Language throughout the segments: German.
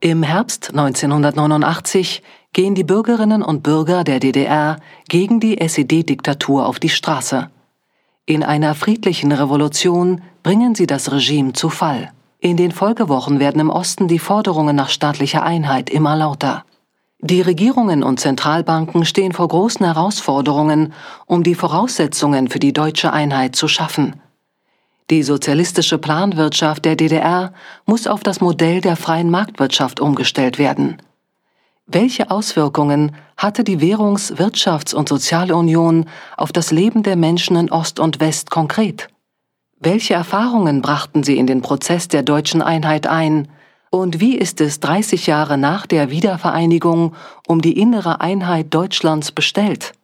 Im Herbst 1989 gehen die Bürgerinnen und Bürger der DDR gegen die SED-Diktatur auf die Straße. In einer friedlichen Revolution bringen sie das Regime zu Fall. In den Folgewochen werden im Osten die Forderungen nach staatlicher Einheit immer lauter. Die Regierungen und Zentralbanken stehen vor großen Herausforderungen, um die Voraussetzungen für die deutsche Einheit zu schaffen. Die sozialistische Planwirtschaft der DDR muss auf das Modell der freien Marktwirtschaft umgestellt werden. Welche Auswirkungen hatte die Währungs-, Wirtschafts- und Sozialunion auf das Leben der Menschen in Ost und West konkret? Welche Erfahrungen brachten sie in den Prozess der deutschen Einheit ein? Und wie ist es 30 Jahre nach der Wiedervereinigung um die innere Einheit Deutschlands bestellt?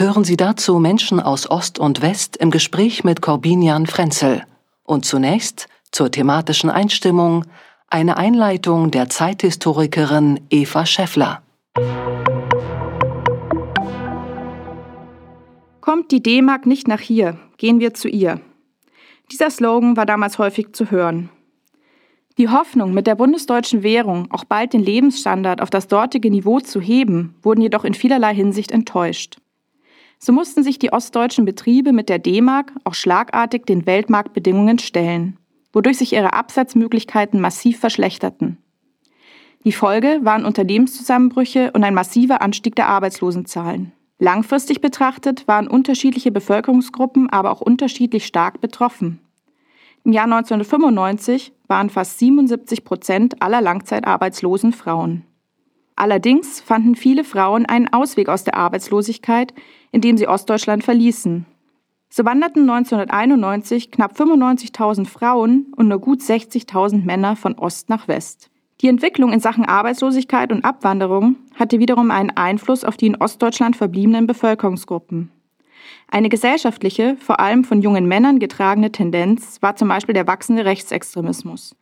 Hören Sie dazu Menschen aus Ost und West im Gespräch mit Corbinian Frenzel. Und zunächst zur thematischen Einstimmung eine Einleitung der Zeithistorikerin Eva Schäffler. Kommt die D-Mark nicht nach hier, gehen wir zu ihr. Dieser Slogan war damals häufig zu hören. Die Hoffnung, mit der bundesdeutschen Währung auch bald den Lebensstandard auf das dortige Niveau zu heben, wurden jedoch in vielerlei Hinsicht enttäuscht. So mussten sich die ostdeutschen Betriebe mit der D-Mark auch schlagartig den Weltmarktbedingungen stellen, wodurch sich ihre Absatzmöglichkeiten massiv verschlechterten. Die Folge waren Unternehmenszusammenbrüche und ein massiver Anstieg der Arbeitslosenzahlen. Langfristig betrachtet waren unterschiedliche Bevölkerungsgruppen aber auch unterschiedlich stark betroffen. Im Jahr 1995 waren fast 77 Prozent aller Langzeitarbeitslosen Frauen. Allerdings fanden viele Frauen einen Ausweg aus der Arbeitslosigkeit, indem sie Ostdeutschland verließen. So wanderten 1991 knapp 95.000 Frauen und nur gut 60.000 Männer von Ost nach West. Die Entwicklung in Sachen Arbeitslosigkeit und Abwanderung hatte wiederum einen Einfluss auf die in Ostdeutschland verbliebenen Bevölkerungsgruppen. Eine gesellschaftliche, vor allem von jungen Männern getragene Tendenz war zum Beispiel der wachsende Rechtsextremismus.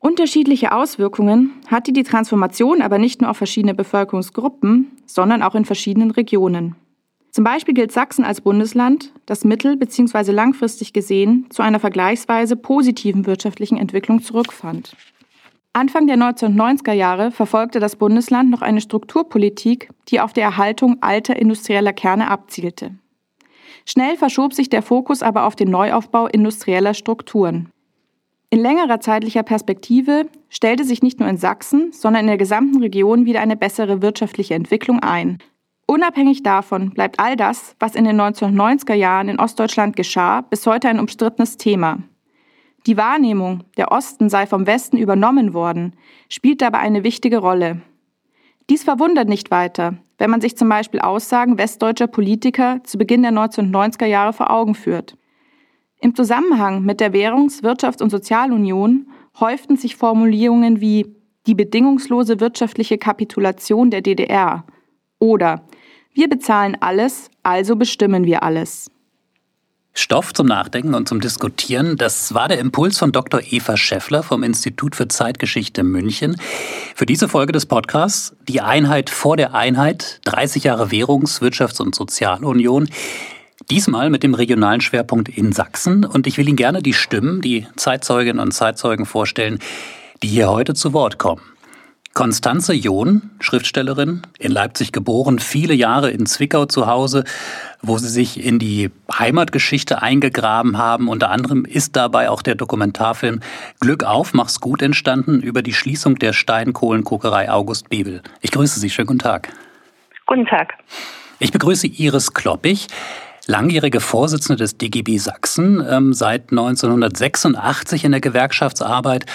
Unterschiedliche Auswirkungen hatte die Transformation aber nicht nur auf verschiedene Bevölkerungsgruppen, sondern auch in verschiedenen Regionen. Zum Beispiel gilt Sachsen als Bundesland, das mittel- bzw. langfristig gesehen zu einer vergleichsweise positiven wirtschaftlichen Entwicklung zurückfand. Anfang der 1990er Jahre verfolgte das Bundesland noch eine Strukturpolitik, die auf die Erhaltung alter industrieller Kerne abzielte. Schnell verschob sich der Fokus aber auf den Neuaufbau industrieller Strukturen. In längerer zeitlicher Perspektive stellte sich nicht nur in Sachsen, sondern in der gesamten Region wieder eine bessere wirtschaftliche Entwicklung ein. Unabhängig davon bleibt all das, was in den 1990er Jahren in Ostdeutschland geschah, bis heute ein umstrittenes Thema. Die Wahrnehmung, der Osten sei vom Westen übernommen worden, spielt dabei eine wichtige Rolle. Dies verwundert nicht weiter, wenn man sich zum Beispiel Aussagen westdeutscher Politiker zu Beginn der 1990er Jahre vor Augen führt. Im Zusammenhang mit der Währungs-, Wirtschafts- und Sozialunion häuften sich Formulierungen wie die bedingungslose wirtschaftliche Kapitulation der DDR oder wir bezahlen alles, also bestimmen wir alles. Stoff zum Nachdenken und zum Diskutieren, das war der Impuls von Dr. Eva Schäffler vom Institut für Zeitgeschichte München. Für diese Folge des Podcasts Die Einheit vor der Einheit, 30 Jahre Währungs-, Wirtschafts- und Sozialunion. Diesmal mit dem regionalen Schwerpunkt in Sachsen. Und ich will Ihnen gerne die Stimmen, die Zeitzeuginnen und Zeitzeugen vorstellen, die hier heute zu Wort kommen. Konstanze John, Schriftstellerin, in Leipzig geboren, viele Jahre in Zwickau zu Hause, wo sie sich in die Heimatgeschichte eingegraben haben. Unter anderem ist dabei auch der Dokumentarfilm Glück auf, mach's gut entstanden über die Schließung der Steinkohlenkokerei August Bebel. Ich grüße Sie, schönen guten Tag. Guten Tag. Ich begrüße Iris Kloppich langjährige Vorsitzende des DGB Sachsen, ähm, seit 1986 in der Gewerkschaftsarbeit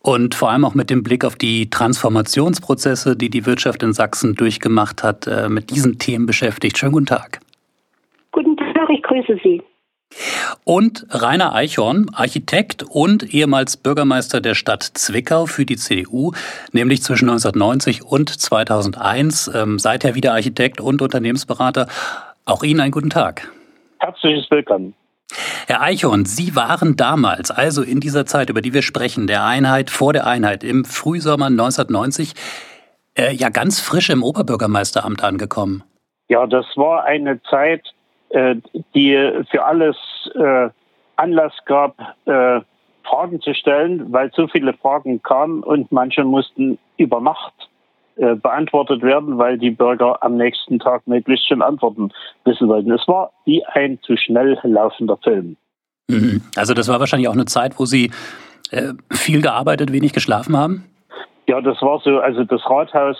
und vor allem auch mit dem Blick auf die Transformationsprozesse, die die Wirtschaft in Sachsen durchgemacht hat, äh, mit diesen Themen beschäftigt. Schönen guten Tag. Guten Tag, ich grüße Sie. Und Rainer Eichhorn, Architekt und ehemals Bürgermeister der Stadt Zwickau für die CDU, nämlich zwischen 1990 und 2001, ähm, seither wieder Architekt und Unternehmensberater. Auch Ihnen einen guten Tag. Herzliches Willkommen. Herr Eichhorn, Sie waren damals, also in dieser Zeit, über die wir sprechen, der Einheit vor der Einheit, im Frühsommer 1990, äh, ja ganz frisch im Oberbürgermeisteramt angekommen. Ja, das war eine Zeit, äh, die für alles äh, Anlass gab, äh, Fragen zu stellen, weil so viele Fragen kamen und manche mussten über Nacht äh, beantwortet werden, weil die Bürger am nächsten Tag möglichst schon Antworten wissen wollten. Es war wie ein zu schnell laufender Film. Mhm. Also das war wahrscheinlich auch eine Zeit, wo Sie äh, viel gearbeitet, wenig geschlafen haben? Ja, das war so. Also das Rathaus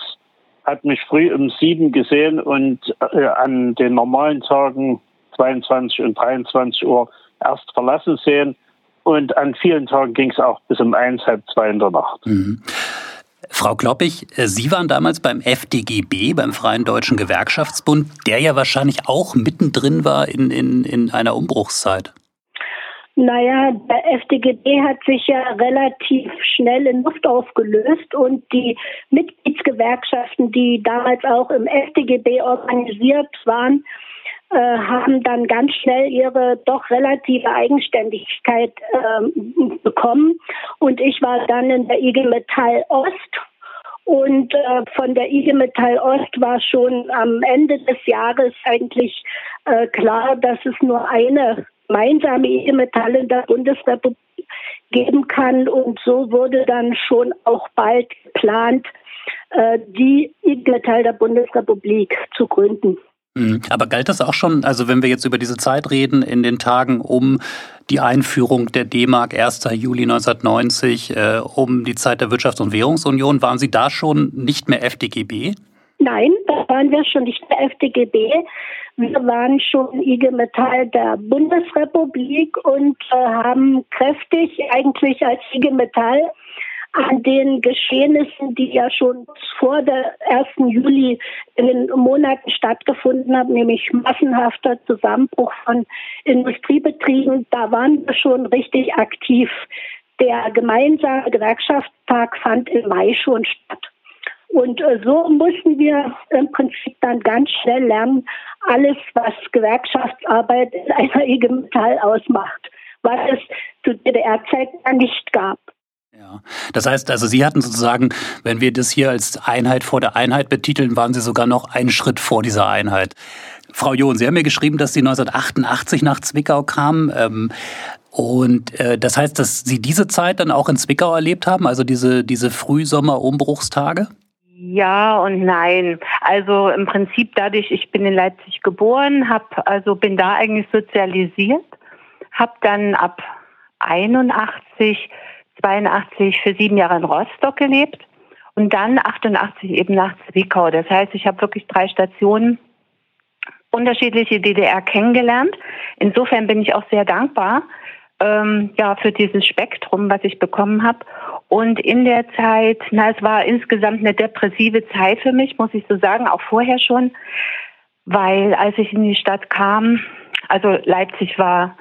hat mich früh um sieben gesehen und äh, an den normalen Tagen 22 und 23 Uhr erst verlassen sehen. Und an vielen Tagen ging es auch bis um eins, halb zwei in der Nacht. Mhm. Frau Kloppig, äh, Sie waren damals beim FDGB, beim Freien Deutschen Gewerkschaftsbund, der ja wahrscheinlich auch mittendrin war in, in, in einer Umbruchszeit. Naja, der FDGB hat sich ja relativ schnell in Luft aufgelöst und die Mitgliedsgewerkschaften, die damals auch im FDGB organisiert waren, äh, haben dann ganz schnell ihre doch relative Eigenständigkeit äh, bekommen. Und ich war dann in der IG Metall Ost. Und äh, von der IG Metall Ost war schon am Ende des Jahres eigentlich äh, klar, dass es nur eine gemeinsame IG Metall in der Bundesrepublik geben kann. Und so wurde dann schon auch bald geplant, äh, die IG Metall der Bundesrepublik zu gründen. Mhm. Aber galt das auch schon, also wenn wir jetzt über diese Zeit reden, in den Tagen um die Einführung der D-Mark 1. Juli 1990, äh, um die Zeit der Wirtschafts- und Währungsunion, waren Sie da schon nicht mehr FDGB? Nein, da waren wir schon nicht mehr FDGB. Wir waren schon IG Metall der Bundesrepublik und äh, haben kräftig eigentlich als IG Metall an den Geschehnissen, die ja schon vor der 1. Juli in den Monaten stattgefunden haben, nämlich massenhafter Zusammenbruch von Industriebetrieben, da waren wir schon richtig aktiv. Der gemeinsame Gewerkschaftstag fand im Mai schon statt. Und äh, so mussten wir im Prinzip dann ganz schnell lernen, alles, was Gewerkschaftsarbeit in einer IG Metall ausmacht, was es zu DDR-Zeiten nicht gab. Ja, das heißt also, Sie hatten sozusagen, wenn wir das hier als Einheit vor der Einheit betiteln, waren Sie sogar noch einen Schritt vor dieser Einheit. Frau John, Sie haben mir geschrieben, dass Sie 1988 nach Zwickau kamen. Ähm, und äh, das heißt, dass Sie diese Zeit dann auch in Zwickau erlebt haben, also diese, diese Frühsommer-Umbruchstage? Ja und nein. Also im Prinzip dadurch, ich bin in Leipzig geboren, hab, also bin da eigentlich sozialisiert, habe dann ab 81 82 für sieben Jahre in Rostock gelebt und dann 88 eben nach Zwickau. Das heißt, ich habe wirklich drei Stationen unterschiedliche DDR kennengelernt. Insofern bin ich auch sehr dankbar ähm, ja für dieses Spektrum, was ich bekommen habe. Und in der Zeit, na, es war insgesamt eine depressive Zeit für mich, muss ich so sagen, auch vorher schon, weil als ich in die Stadt kam, also Leipzig war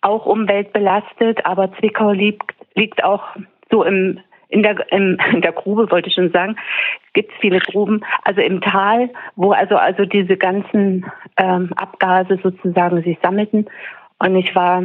auch umweltbelastet, aber Zwickau liegt, liegt auch so im, in, der, im, in der Grube, wollte ich schon sagen, gibt es viele Gruben, also im Tal, wo also, also diese ganzen ähm, Abgase sozusagen sich sammelten. Und ich war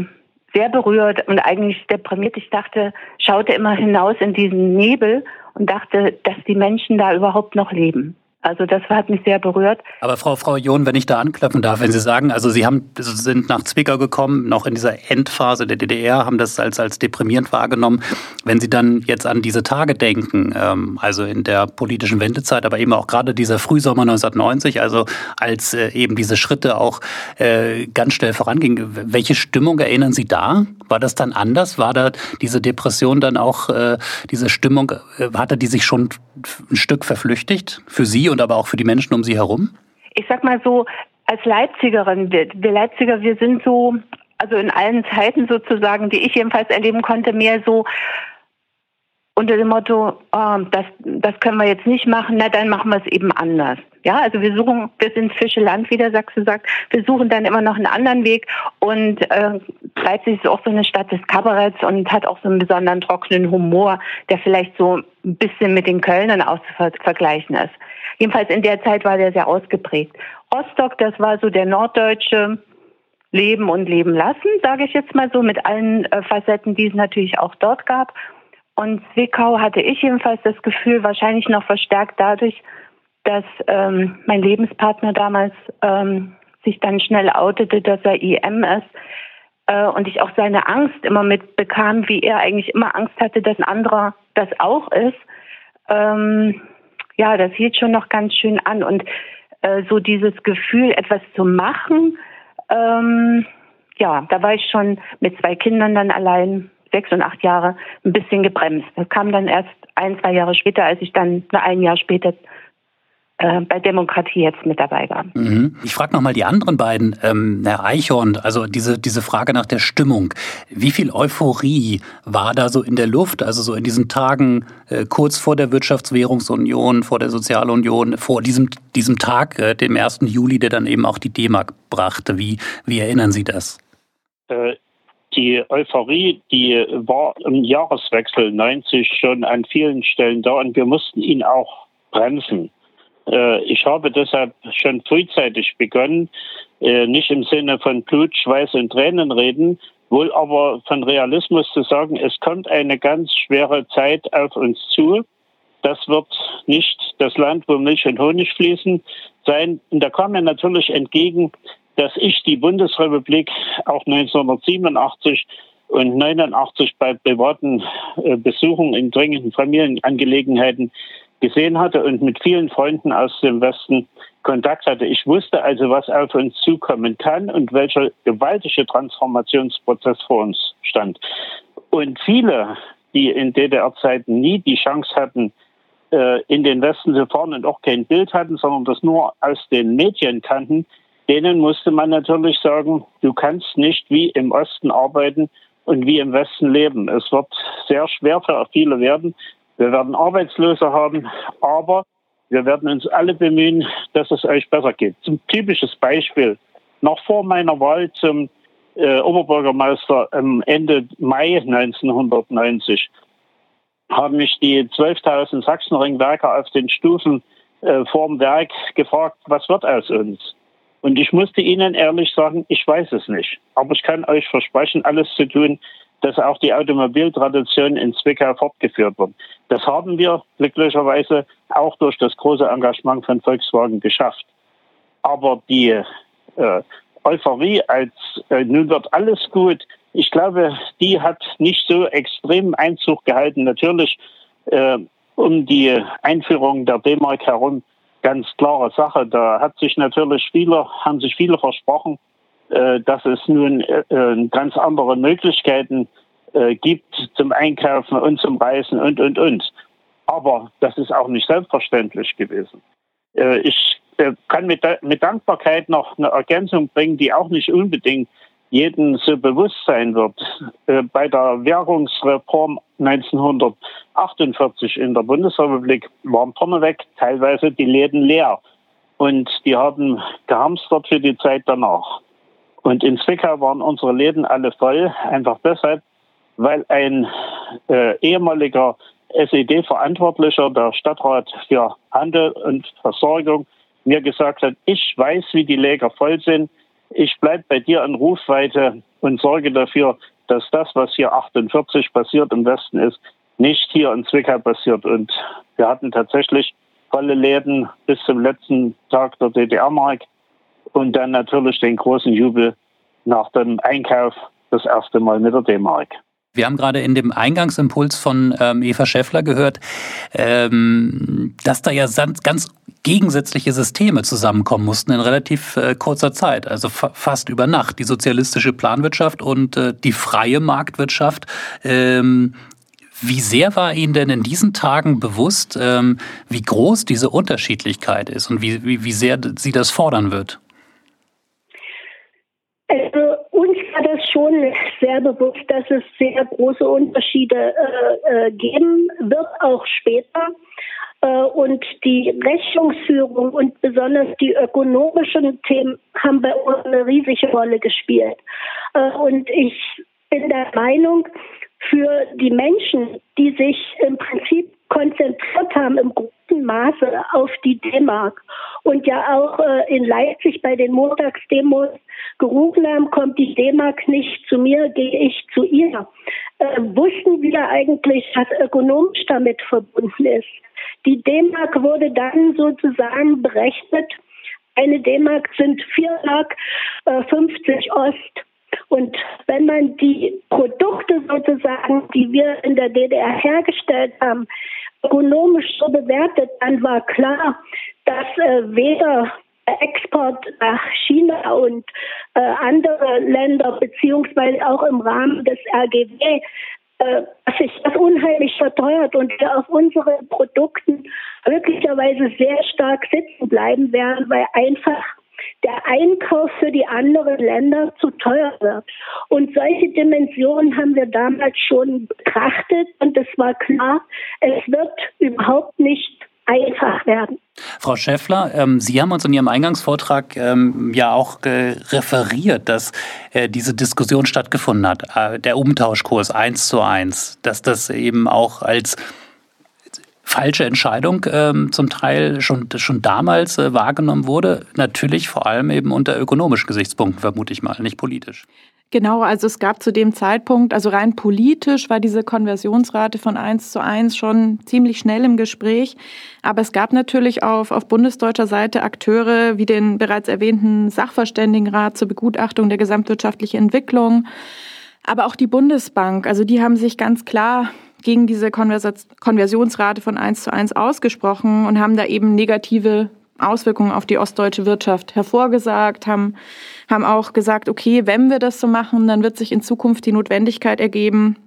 sehr berührt und eigentlich deprimiert. Ich dachte, schaute immer hinaus in diesen Nebel und dachte, dass die Menschen da überhaupt noch leben. Also das hat mich sehr berührt. Aber Frau, Frau John, wenn ich da anknüpfen darf, wenn Sie sagen, also Sie haben, sind nach Zwickau gekommen, noch in dieser Endphase der DDR, haben das als, als deprimierend wahrgenommen. Wenn Sie dann jetzt an diese Tage denken, ähm, also in der politischen Wendezeit, aber eben auch gerade dieser Frühsommer 1990, also als äh, eben diese Schritte auch äh, ganz schnell vorangingen, welche Stimmung erinnern Sie da? War das dann anders? War da diese Depression dann auch, äh, diese Stimmung, äh, hatte die sich schon ein Stück verflüchtigt für Sie und aber auch für die Menschen um Sie herum? Ich sag mal so, als Leipzigerin, wir, wir Leipziger, wir sind so, also in allen Zeiten sozusagen, die ich jedenfalls erleben konnte, mehr so unter dem Motto, oh, das, das können wir jetzt nicht machen, na dann machen wir es eben anders. Ja, also wir suchen, wir sind Fischeland, wie der Sachse sagt, wir suchen dann immer noch einen anderen Weg und äh, Leipzig ist auch so eine Stadt des Kabaretts und hat auch so einen besonderen trockenen Humor, der vielleicht so ein bisschen mit den Kölnern auszuvergleichen ist. Jedenfalls in der Zeit war der sehr ausgeprägt. Rostock, das war so der norddeutsche Leben und Leben lassen, sage ich jetzt mal so, mit allen äh, Facetten, die es natürlich auch dort gab. Und Zwickau hatte ich jedenfalls das Gefühl, wahrscheinlich noch verstärkt dadurch, dass ähm, mein Lebenspartner damals ähm, sich dann schnell outete, dass er IM ist. äh, und ich auch seine Angst immer mitbekam, wie er eigentlich immer Angst hatte, dass ein anderer das auch ist. Ähm, ja, das hielt schon noch ganz schön an und äh, so dieses Gefühl, etwas zu machen, ähm, ja, da war ich schon mit zwei Kindern dann allein, sechs und acht Jahre, ein bisschen gebremst. Das kam dann erst ein, zwei Jahre später, als ich dann ein Jahr später bei Demokratie jetzt mit dabei war. Mhm. Ich frage nochmal die anderen beiden, ähm, Herr Eichhorn, also diese, diese Frage nach der Stimmung. Wie viel Euphorie war da so in der Luft, also so in diesen Tagen äh, kurz vor der Wirtschaftswährungsunion, vor der Sozialunion, vor diesem, diesem Tag, äh, dem 1. Juli, der dann eben auch die D-Mark brachte? Wie, wie erinnern Sie das? Äh, die Euphorie, die war im Jahreswechsel 90 schon an vielen Stellen da und wir mussten ihn auch bremsen. Äh, ich habe deshalb schon frühzeitig begonnen, äh, nicht im Sinne von Blut, Schweiß und Tränen reden, wohl aber von Realismus zu sagen, es kommt eine ganz schwere Zeit auf uns zu. Das wird nicht das Land, wo Milch und Honig fließen, sein. Und da kam mir natürlich entgegen, dass ich die Bundesrepublik auch 1987 und 89 bei privaten äh, Besuchen in dringenden Familienangelegenheiten gesehen hatte und mit vielen Freunden aus dem Westen Kontakt hatte. Ich wusste also, was auf uns zukommen kann und welcher gewaltige Transformationsprozess vor uns stand. Und viele, die in DDR-Zeiten nie die Chance hatten, äh, in den Westen zu fahren und auch kein Bild hatten, sondern das nur aus den Medien kannten, denen musste man natürlich sagen, du kannst nicht wie im Osten arbeiten und wie im Westen leben. Es wird sehr schwer für viele werden, wir werden Arbeitslose haben, aber wir werden uns alle bemühen, dass es euch besser geht. Zum typisches Beispiel. Noch vor meiner Wahl zum äh, Oberbürgermeister am Ende Mai 1990 haben mich die 12.000 Sachsenringwerker auf den Stufen äh, vorm Werk gefragt, was wird aus uns? Und ich musste ihnen ehrlich sagen, ich weiß es nicht. Aber ich kann euch versprechen, alles zu tun, dass auch die Automobiltradition in Zwickau fortgeführt wird. Das haben wir glücklicherweise auch durch das große Engagement von Volkswagen geschafft. Aber die äh, Euphorie als äh, nun wird alles gut, ich glaube, die hat nicht so extrem Einzug gehalten. Natürlich äh, um die Einführung der D-Mark herum ganz klare Sache. Da hat sich natürlich viele, haben sich viele versprochen, äh, dass es nun äh, äh, ganz andere Möglichkeiten gibt zum Einkaufen und zum Reisen und, und, und. Aber das ist auch nicht selbstverständlich gewesen. Ich kann mit, mit Dankbarkeit noch eine Ergänzung bringen, die auch nicht unbedingt jedem so bewusst sein wird. Bei der Währungsreform 1948 in der Bundesrepublik waren vorneweg teilweise die Läden leer. Und die haben gehamstert für die Zeit danach. Und in Zwickau waren unsere Läden alle voll, einfach deshalb, weil ein äh, ehemaliger SED-Verantwortlicher, der Stadtrat für Handel und Versorgung, mir gesagt hat, ich weiß, wie die Läger voll sind, ich bleibe bei dir in Rufweite und sorge dafür, dass das, was hier 48 passiert im Westen ist, nicht hier in Zwickau passiert. Und wir hatten tatsächlich volle Läden bis zum letzten Tag der DDR-Mark und dann natürlich den großen Jubel nach dem Einkauf das erste Mal mit der D-Mark. Wir haben gerade in dem Eingangsimpuls von ähm, Eva Schäffler gehört, ähm, dass da ja ganz gegensätzliche Systeme zusammenkommen mussten in relativ äh, kurzer Zeit, also fa fast über Nacht. Die sozialistische Planwirtschaft und äh, die freie Marktwirtschaft. Ähm, wie sehr war Ihnen denn in diesen Tagen bewusst, ähm, wie groß diese Unterschiedlichkeit ist und wie, wie, wie sehr sie das fordern wird? Also uns war das schon sehr bewusst, dass es sehr große Unterschiede äh, äh, geben wird, auch später. Äh, und die Rechnungsführung und besonders die ökonomischen Themen haben bei uns eine riesige Rolle gespielt. Äh, und ich bin der Meinung, für die Menschen, die sich im Prinzip konzentriert haben im großen Maße auf die D-Mark und ja auch äh, in Leipzig bei den Montagsdemos gerufen haben, kommt die D-Mark nicht zu mir, gehe ich zu ihr. Äh, wussten wir eigentlich, was ökonomisch damit verbunden ist. Die D-Mark wurde dann sozusagen berechnet. Eine D-Mark sind 4 Mark äh, 50 Ost. Und wenn man die Produkte sozusagen, die wir in der DDR hergestellt haben, ökonomisch so bewertet, dann war klar, dass äh, weder Export nach China und äh, andere Länder, beziehungsweise auch im Rahmen des RGW, äh, sich das unheimlich verteuert und wir auf unseren Produkten möglicherweise sehr stark sitzen bleiben werden, weil einfach der Einkauf für die anderen Länder zu teuer wird. Und solche Dimensionen haben wir damals schon betrachtet und es war klar, es wird überhaupt nicht einfach werden. Frau Schäffler, ähm, Sie haben uns in Ihrem Eingangsvortrag ähm, ja auch äh, referiert, dass äh, diese Diskussion stattgefunden hat, äh, der Umtauschkurs eins zu eins, dass das eben auch als falsche Entscheidung ähm, zum Teil schon, schon damals äh, wahrgenommen wurde. Natürlich vor allem eben unter ökonomischen Gesichtspunkten, vermute ich mal, nicht politisch. Genau, also es gab zu dem Zeitpunkt, also rein politisch war diese Konversionsrate von eins zu eins schon ziemlich schnell im Gespräch. Aber es gab natürlich auf, auf bundesdeutscher Seite Akteure wie den bereits erwähnten Sachverständigenrat zur Begutachtung der gesamtwirtschaftlichen Entwicklung. Aber auch die Bundesbank, also die haben sich ganz klar gegen diese Konversionsrate von eins zu eins ausgesprochen und haben da eben negative Auswirkungen auf die ostdeutsche Wirtschaft hervorgesagt, haben, haben auch gesagt, okay, wenn wir das so machen, dann wird sich in Zukunft die Notwendigkeit ergeben,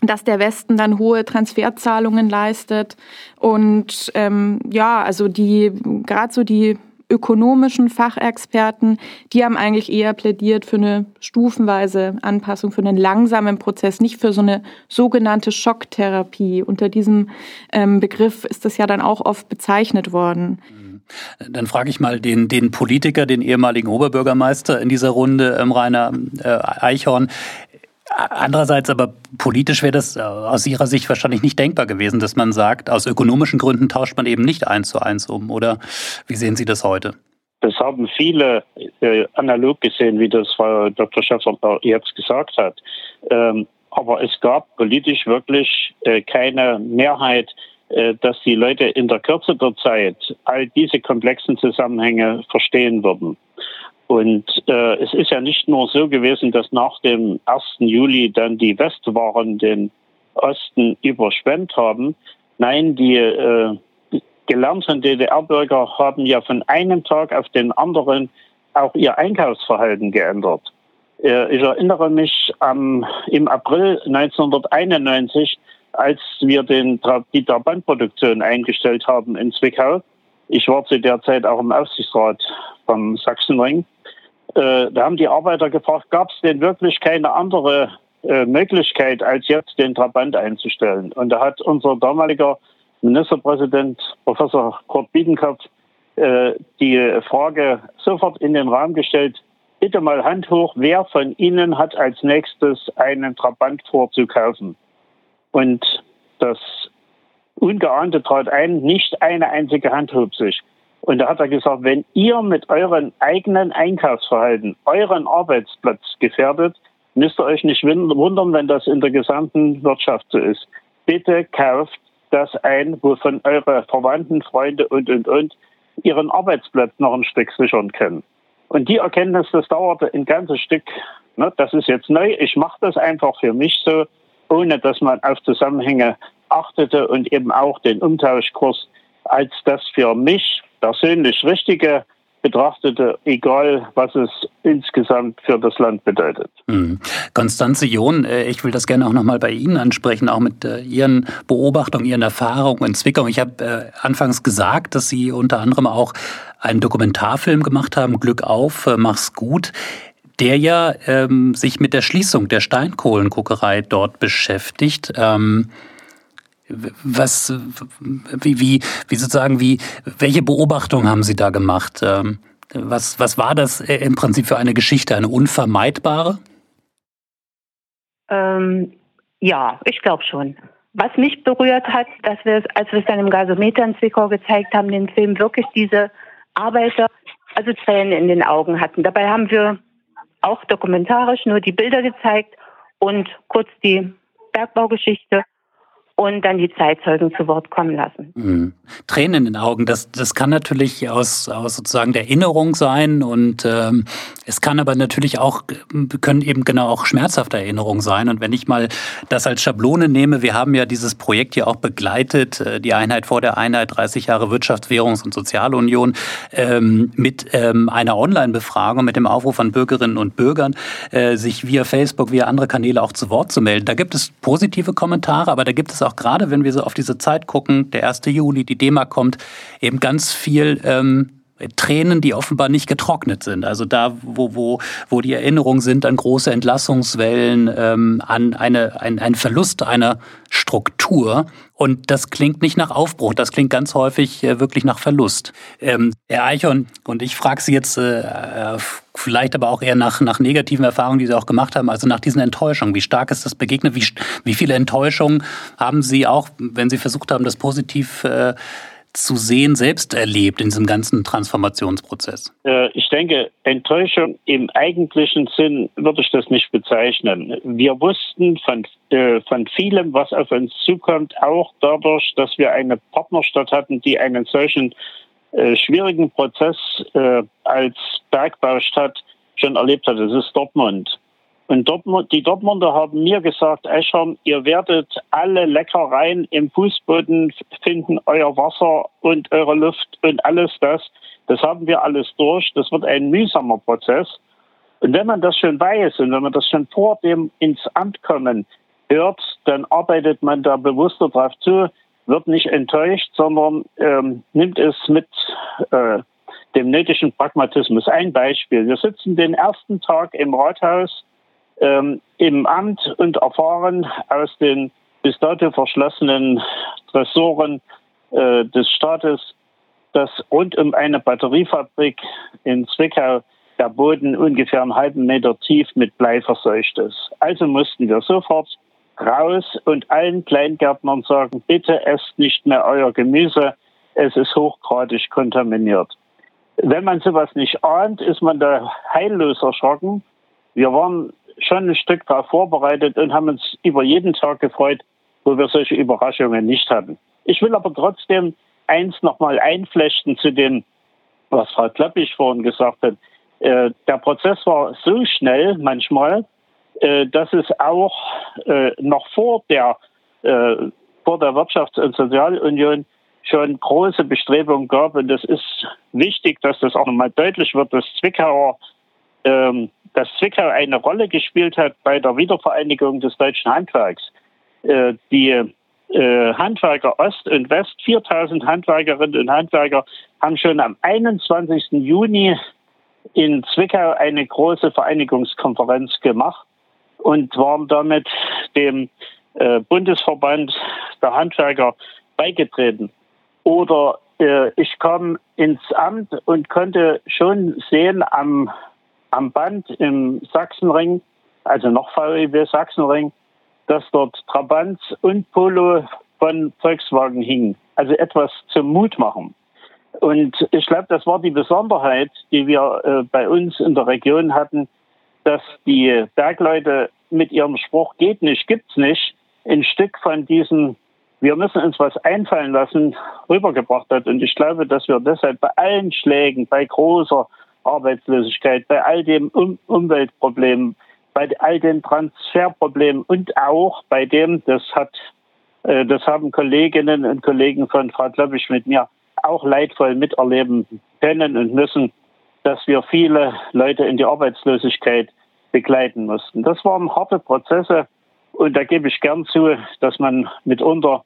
dass der Westen dann hohe Transferzahlungen leistet. Und ähm, ja, also die gerade so die ökonomischen Fachexperten, die haben eigentlich eher plädiert für eine stufenweise Anpassung, für einen langsamen Prozess, nicht für so eine sogenannte Schocktherapie. Unter diesem ähm, Begriff ist das ja dann auch oft bezeichnet worden. Dann frage ich mal den, den Politiker, den ehemaligen Oberbürgermeister in dieser Runde, ähm, Rainer äh, Eichhorn. Andererseits aber politisch wäre das äh, aus Ihrer Sicht wahrscheinlich nicht denkbar gewesen, dass man sagt, aus ökonomischen Gründen tauscht man eben nicht eins zu eins um. Oder wie sehen Sie das heute? Das haben viele äh, analog gesehen, wie das Frau Dr. Schäfer jetzt gesagt hat. Ähm, aber es gab politisch wirklich äh, keine Mehrheit, äh, dass die Leute in der Kürze der Zeit all diese komplexen Zusammenhänge verstehen würden. Und äh, es ist ja nicht nur so gewesen, dass nach dem 1. Juli dann die Westwaren den Osten überschwemmt haben. Nein, die äh, gelernten DDR-Bürger haben ja von einem Tag auf den anderen auch ihr Einkaufsverhalten geändert. Äh, ich erinnere mich ähm, im April 1991 als wir den, die Trabantproduktion eingestellt haben in Zwickau. Ich war zu der Zeit auch im Aufsichtsrat vom Sachsenring. Äh, da haben die Arbeiter gefragt, gab es denn wirklich keine andere äh, Möglichkeit, als jetzt den Trabant einzustellen? Und da hat unser damaliger Ministerpräsident, Professor Kurt Biedenkopf, äh, die Frage sofort in den Raum gestellt, bitte mal Hand hoch, wer von Ihnen hat als nächstes einen Trabant vorzukaufen? Und das Ungeahnte trat ein, nicht eine einzige Hand hob sich. Und da hat er gesagt, wenn ihr mit euren eigenen Einkaufsverhalten euren Arbeitsplatz gefährdet, müsst ihr euch nicht wundern, wenn das in der gesamten Wirtschaft so ist. Bitte kauft das ein, wovon eure Verwandten, Freunde und, und, und ihren Arbeitsplatz noch ein Stück sichern können. Und die Erkenntnis, das dauerte ein ganzes Stück. Ne, das ist jetzt neu. Ich mache das einfach für mich so ohne dass man auf Zusammenhänge achtete und eben auch den Umtauschkurs als das für mich persönlich Richtige betrachtete, egal was es insgesamt für das Land bedeutet. Hm. Konstanze John, äh, ich will das gerne auch nochmal bei Ihnen ansprechen, auch mit äh, Ihren Beobachtungen, Ihren Erfahrungen in Zwickau. Ich habe äh, anfangs gesagt, dass Sie unter anderem auch einen Dokumentarfilm gemacht haben, Glück auf, mach's gut der ja ähm, sich mit der Schließung der Steinkohlenkokerei dort beschäftigt. Ähm, was, wie, wie, wie sozusagen, wie, welche Beobachtungen haben Sie da gemacht? Ähm, was, was war das äh, im Prinzip für eine Geschichte, eine unvermeidbare? Ähm, ja, ich glaube schon. Was mich berührt hat, dass wir, als wir es dann im Gasometer in Zwickau gezeigt haben, den Film wirklich diese Arbeiter, also Tränen in den Augen hatten. Dabei haben wir auch dokumentarisch nur die Bilder gezeigt und kurz die Bergbaugeschichte. Und dann die Zeitzeugen zu Wort kommen lassen. Mhm. Tränen in den Augen, das, das kann natürlich aus, aus sozusagen der Erinnerung sein und ähm, es kann aber natürlich auch, können eben genau auch schmerzhafte Erinnerungen sein. Und wenn ich mal das als Schablone nehme, wir haben ja dieses Projekt ja auch begleitet, äh, die Einheit vor der Einheit, 30 Jahre Wirtschafts-, Währungs- und Sozialunion, ähm, mit ähm, einer Online-Befragung, mit dem Aufruf an Bürgerinnen und Bürgern, äh, sich via Facebook, via andere Kanäle auch zu Wort zu melden. Da gibt es positive Kommentare, aber da gibt es auch gerade, wenn wir so auf diese Zeit gucken, der 1. Juli, die DEMA kommt, eben ganz viel ähm, Tränen, die offenbar nicht getrocknet sind. Also da, wo, wo, wo die Erinnerungen sind an große Entlassungswellen, ähm, an eine, ein, einen Verlust einer Struktur. Und das klingt nicht nach Aufbruch, das klingt ganz häufig äh, wirklich nach Verlust. Ähm, Herr Eichhorn, und ich frage Sie jetzt äh, äh, vielleicht aber auch eher nach, nach negativen Erfahrungen, die Sie auch gemacht haben, also nach diesen Enttäuschungen. Wie stark ist das begegnet? Wie, wie viele Enttäuschungen haben Sie auch, wenn Sie versucht haben, das positiv äh, zu sehen, selbst erlebt in diesem ganzen Transformationsprozess? Äh, ich denke, Enttäuschung im eigentlichen Sinn würde ich das nicht bezeichnen. Wir wussten von, äh, von vielem, was auf uns zukommt, auch dadurch, dass wir eine Partnerstadt hatten, die einen solchen äh, schwierigen Prozess als Bergbaustadt schon erlebt hat. Das ist Dortmund. Und Dortmund, die Dortmunder haben mir gesagt, Eschern, ihr werdet alle Leckereien im Fußboden finden, euer Wasser und eure Luft und alles das. Das haben wir alles durch. Das wird ein mühsamer Prozess. Und wenn man das schon weiß und wenn man das schon vor dem ins Amt kommen hört, dann arbeitet man da bewusster drauf zu, wird nicht enttäuscht, sondern ähm, nimmt es mit äh, dem nötigen Pragmatismus. Ein Beispiel. Wir sitzen den ersten Tag im Rathaus ähm, im Amt und erfahren aus den bis dato verschlossenen Tresoren äh, des Staates, dass rund um eine Batteriefabrik in Zwickau der Boden ungefähr einen halben Meter tief mit Blei verseucht ist. Also mussten wir sofort raus und allen Kleingärtnern sagen, bitte esst nicht mehr euer Gemüse, es ist hochgradig kontaminiert. Wenn man sowas nicht ahnt, ist man da heillos erschrocken. Wir waren schon ein Stück darauf vorbereitet und haben uns über jeden Tag gefreut, wo wir solche Überraschungen nicht hatten. Ich will aber trotzdem eins nochmal einflechten zu dem, was Frau Klappich vorhin gesagt hat. Äh, der Prozess war so schnell manchmal, äh, dass es auch äh, noch vor der, vor der Wirtschafts- und Sozialunion schon große Bestrebungen gab. Und das ist wichtig, dass das auch nochmal deutlich wird, dass Zwickauer ähm, dass Zwickau eine Rolle gespielt hat bei der Wiedervereinigung des deutschen Handwerks. Äh, die äh, Handwerker Ost und West, 4000 Handwerkerinnen und Handwerker, haben schon am 21. Juni in Zwickau eine große Vereinigungskonferenz gemacht und waren damit dem äh, Bundesverband der Handwerker beigetreten. Oder äh, ich kam ins Amt und konnte schon sehen am am Band im Sachsenring, also noch VEW Sachsenring, dass dort Trabant und Polo von Volkswagen hingen. Also etwas zum Mut machen. Und ich glaube, das war die Besonderheit, die wir äh, bei uns in der Region hatten, dass die Bergleute mit ihrem Spruch geht nicht, gibt's nicht, ein Stück von diesem wir müssen uns was einfallen lassen, rübergebracht hat. Und ich glaube, dass wir deshalb bei allen Schlägen, bei großer Arbeitslosigkeit, bei all dem um Umweltproblemen, bei all den Transferproblemen und auch bei dem, das hat, äh, das haben Kolleginnen und Kollegen von Frau Kloppisch mit mir auch leidvoll miterleben können und müssen, dass wir viele Leute in die Arbeitslosigkeit begleiten mussten. Das waren harte Prozesse und da gebe ich gern zu, dass man mitunter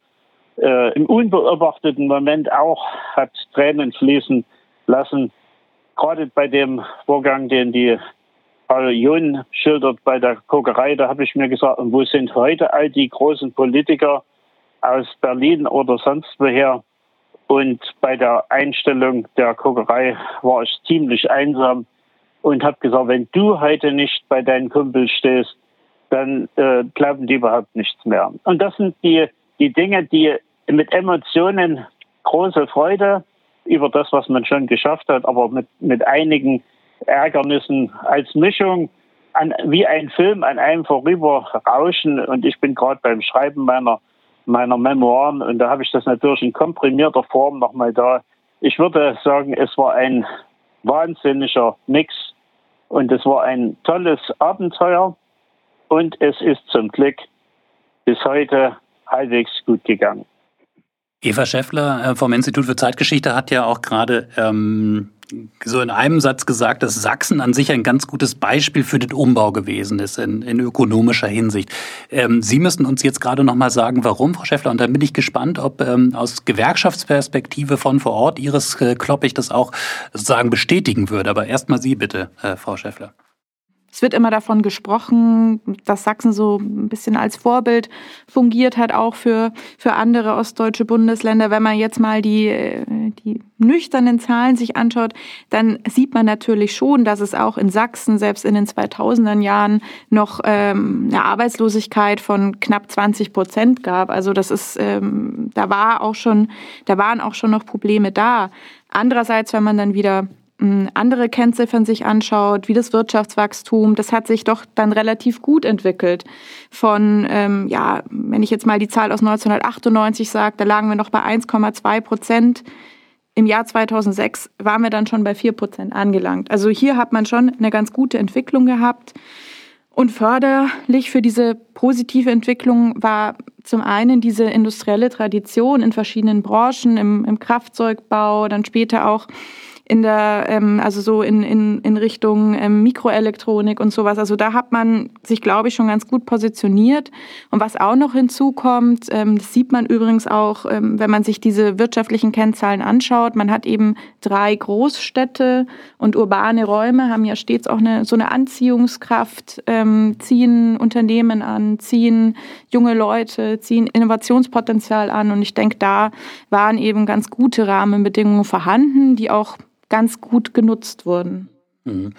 äh, im unbeobachteten Moment auch hat Tränen fließen lassen gerade bei dem Vorgang, den die Frau Jun schildert bei der Kokerei, da habe ich mir gesagt, und wo sind heute all die großen Politiker aus Berlin oder sonst woher? Und bei der Einstellung der Kokerei war ich ziemlich einsam und habe gesagt, wenn du heute nicht bei deinen Kumpels stehst, dann äh, glauben die überhaupt nichts mehr. Und das sind die, die Dinge, die mit Emotionen große Freude über das, was man schon geschafft hat, aber mit, mit einigen Ärgernissen als Mischung an, wie ein Film an einem vorüberrauschen. Und ich bin gerade beim Schreiben meiner meiner Memoiren und da habe ich das natürlich in komprimierter Form nochmal da. Ich würde sagen, es war ein wahnsinniger Mix und es war ein tolles Abenteuer und es ist zum Glück bis heute halbwegs gut gegangen. Eva Schäffler äh, vom Institut für Zeitgeschichte hat ja auch gerade ähm, so in einem Satz gesagt, dass Sachsen an sich ein ganz gutes Beispiel für den Umbau gewesen ist in, in ökonomischer Hinsicht. Ähm, Sie müssen uns jetzt gerade noch mal sagen, warum, Frau Schäffler. Und dann bin ich gespannt, ob ähm, aus Gewerkschaftsperspektive von vor Ort Iris äh, Kloppich das auch sozusagen bestätigen würde. Aber erstmal Sie bitte, äh, Frau Schäffler. Es wird immer davon gesprochen, dass Sachsen so ein bisschen als Vorbild fungiert hat, auch für, für andere ostdeutsche Bundesländer. Wenn man jetzt mal die, die nüchternen Zahlen sich anschaut, dann sieht man natürlich schon, dass es auch in Sachsen, selbst in den 2000er Jahren, noch ähm, eine Arbeitslosigkeit von knapp 20 Prozent gab. Also das ist, ähm, da war auch schon, da waren auch schon noch Probleme da. Andererseits, wenn man dann wieder andere Kennziffern sich anschaut, wie das Wirtschaftswachstum, das hat sich doch dann relativ gut entwickelt. Von, ähm, ja, wenn ich jetzt mal die Zahl aus 1998 sage, da lagen wir noch bei 1,2 Prozent. Im Jahr 2006 waren wir dann schon bei 4 Prozent angelangt. Also hier hat man schon eine ganz gute Entwicklung gehabt. Und förderlich für diese positive Entwicklung war zum einen diese industrielle Tradition in verschiedenen Branchen, im, im Kraftzeugbau, dann später auch in der, ähm, also so in, in, in Richtung ähm, Mikroelektronik und sowas. Also da hat man sich, glaube ich, schon ganz gut positioniert. Und was auch noch hinzukommt, ähm, das sieht man übrigens auch, ähm, wenn man sich diese wirtschaftlichen Kennzahlen anschaut. Man hat eben drei Großstädte und urbane Räume, haben ja stets auch eine, so eine Anziehungskraft, ähm, ziehen Unternehmen an, ziehen junge Leute, ziehen Innovationspotenzial an. Und ich denke, da waren eben ganz gute Rahmenbedingungen vorhanden, die auch ganz gut genutzt wurden. Mhm.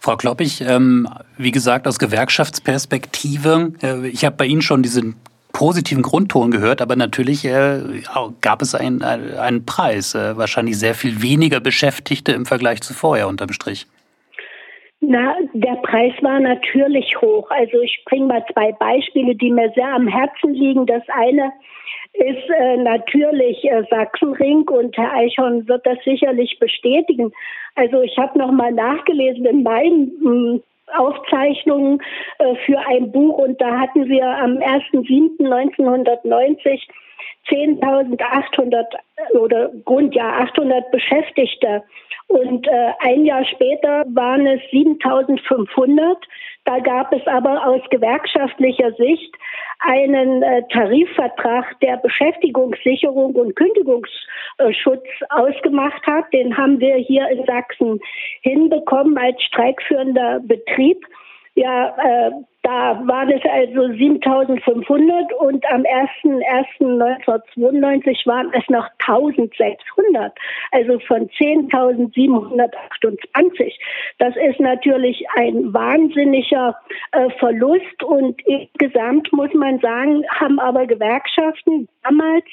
Frau Kloppich, ähm, wie gesagt, aus Gewerkschaftsperspektive, äh, ich habe bei Ihnen schon diesen positiven Grundton gehört, aber natürlich äh, gab es einen, einen Preis, äh, wahrscheinlich sehr viel weniger Beschäftigte im Vergleich zu vorher unterm Strich. Na, der Preis war natürlich hoch. Also ich bringe mal zwei Beispiele, die mir sehr am Herzen liegen. Das eine ist äh, natürlich äh, Sachsenring und Herr Eichhorn wird das sicherlich bestätigen. Also ich habe noch mal nachgelesen in meinen hm, Aufzeichnungen äh, für ein Buch und da hatten wir am 1.7.1990 10.800 oder Grundjahr 800 Beschäftigte und äh, ein Jahr später waren es 7.500. Da gab es aber aus gewerkschaftlicher Sicht einen äh, Tarifvertrag, der Beschäftigungssicherung und Kündigungsschutz ausgemacht hat. Den haben wir hier in Sachsen hinbekommen als streikführender Betrieb. Ja, äh, da waren es also 7500 und am 01.01.1992 waren es noch 1600, also von 10.728. Das ist natürlich ein wahnsinniger äh, Verlust und insgesamt muss man sagen, haben aber Gewerkschaften damals,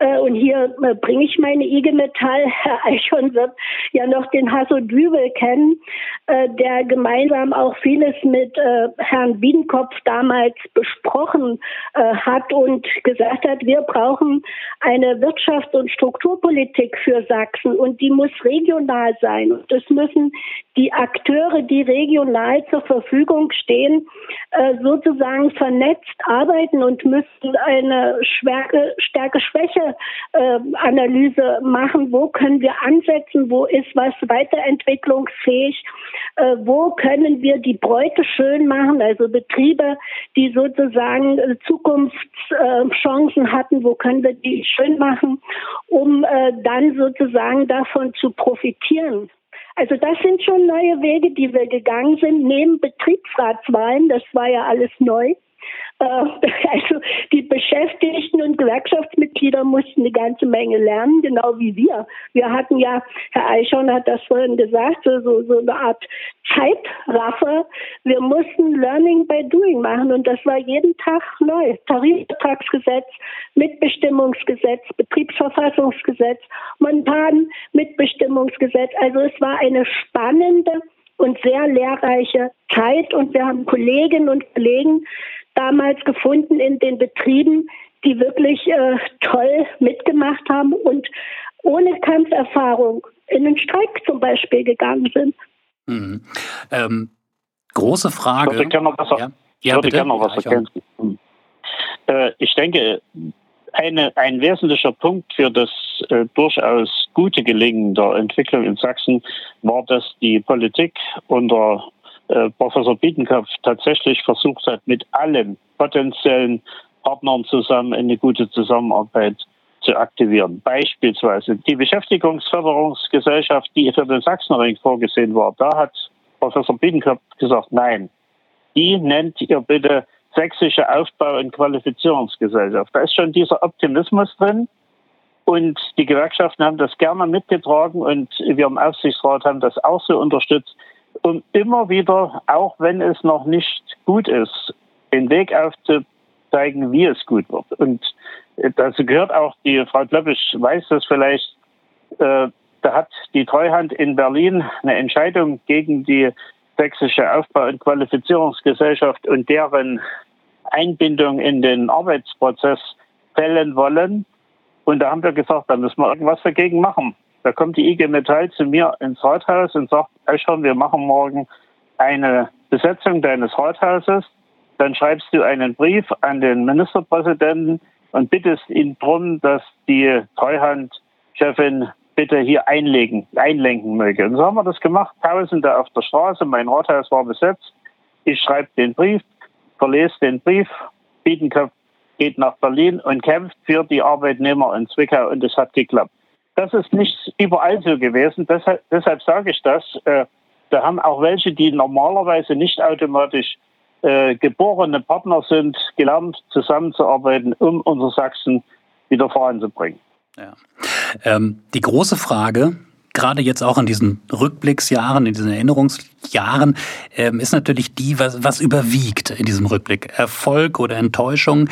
äh, und hier äh, bringe ich meine IG Metall, Herr Eichhorn wird ja noch den Hasso Dübel kennen, der gemeinsam auch vieles mit Herrn Biedenkopf damals besprochen äh, hat und gesagt hat, wir brauchen eine Wirtschafts- und Strukturpolitik für Sachsen und die muss regional sein. Und es müssen die Akteure, die regional zur Verfügung stehen, äh, sozusagen vernetzt arbeiten und müssen eine Stärke-Schwäche-Analyse äh, machen. Wo können wir ansetzen? Wo ist was weiterentwicklungsfähig? Äh, wo können wir die Bräute schön machen? Also Betriebe, die sozusagen Zukunftschancen hatten, wo können wir die schön machen, um dann sozusagen davon zu profitieren? Also das sind schon neue Wege, die wir gegangen sind, neben Betriebsratswahlen, das war ja alles neu. Äh, also die Beschäftigten und Gewerkschaftsmitglieder mussten eine ganze Menge lernen, genau wie wir. Wir hatten ja, Herr Eichhorn hat das vorhin gesagt, so, so eine Art Zeitraffer. Wir mussten Learning by Doing machen und das war jeden Tag neu. Tarifvertragsgesetz, Mitbestimmungsgesetz, Betriebsverfassungsgesetz, Montan, Mitbestimmungsgesetz. Also es war eine spannende und sehr lehrreiche Zeit und wir haben Kolleginnen und Kollegen damals gefunden in den Betrieben, die wirklich äh, toll mitgemacht haben und ohne Kampferfahrung in den Streik zum Beispiel gegangen sind. Mhm. Ähm, große Frage. Ich würde gerne noch was, ja. ich würde gerne noch was ergänzen. Äh, ich denke, eine, ein wesentlicher Punkt für das äh, durchaus gute Gelingen der Entwicklung in Sachsen war, dass die Politik unter äh, Professor Biedenkopf tatsächlich versucht hat, mit allen potenziellen Partnern zusammen eine gute Zusammenarbeit zu aktivieren. Beispielsweise die Beschäftigungsförderungsgesellschaft, die für den Sachsenring vorgesehen war, da hat Professor Biedenkopf gesagt, nein, die nennt ihr bitte sächsische Aufbau- und Qualifizierungsgesellschaft. Da ist schon dieser Optimismus drin. Und die Gewerkschaften haben das gerne mitgetragen und wir im Aufsichtsrat haben das auch so unterstützt, um immer wieder, auch wenn es noch nicht gut ist, den Weg aufzuzeigen, wie es gut wird. Und dazu gehört auch die Frau Kloppisch weiß das vielleicht, äh, da hat die Treuhand in Berlin eine Entscheidung gegen die sächsische Aufbau- und Qualifizierungsgesellschaft und deren Einbindung in den Arbeitsprozess fällen wollen. Und da haben wir gesagt, da müssen wir irgendwas dagegen machen. Da kommt die IG Metall zu mir ins Rathaus und sagt, Eschern, wir machen morgen eine Besetzung deines Rathauses. Dann schreibst du einen Brief an den Ministerpräsidenten und bittest ihn darum, dass die Treuhandchefin bitte hier einlegen, einlenken möge. Und so haben wir das gemacht. Tausende auf der Straße, mein Rathaus war besetzt. Ich schreibe den Brief, verlese den Brief, Biedenkopf geht nach Berlin und kämpft für die Arbeitnehmer in Zwickau und es hat geklappt. Das ist nicht überall so gewesen. Deshalb, deshalb sage ich das. Äh, da haben auch welche, die normalerweise nicht automatisch äh, geborene Partner sind, gelernt zusammenzuarbeiten, um unser Sachsen wieder voranzubringen. Ja. Ähm, die große Frage, gerade jetzt auch in diesen Rückblicksjahren, in diesen Erinnerungsjahren, ähm, ist natürlich die, was, was überwiegt in diesem Rückblick. Erfolg oder Enttäuschung.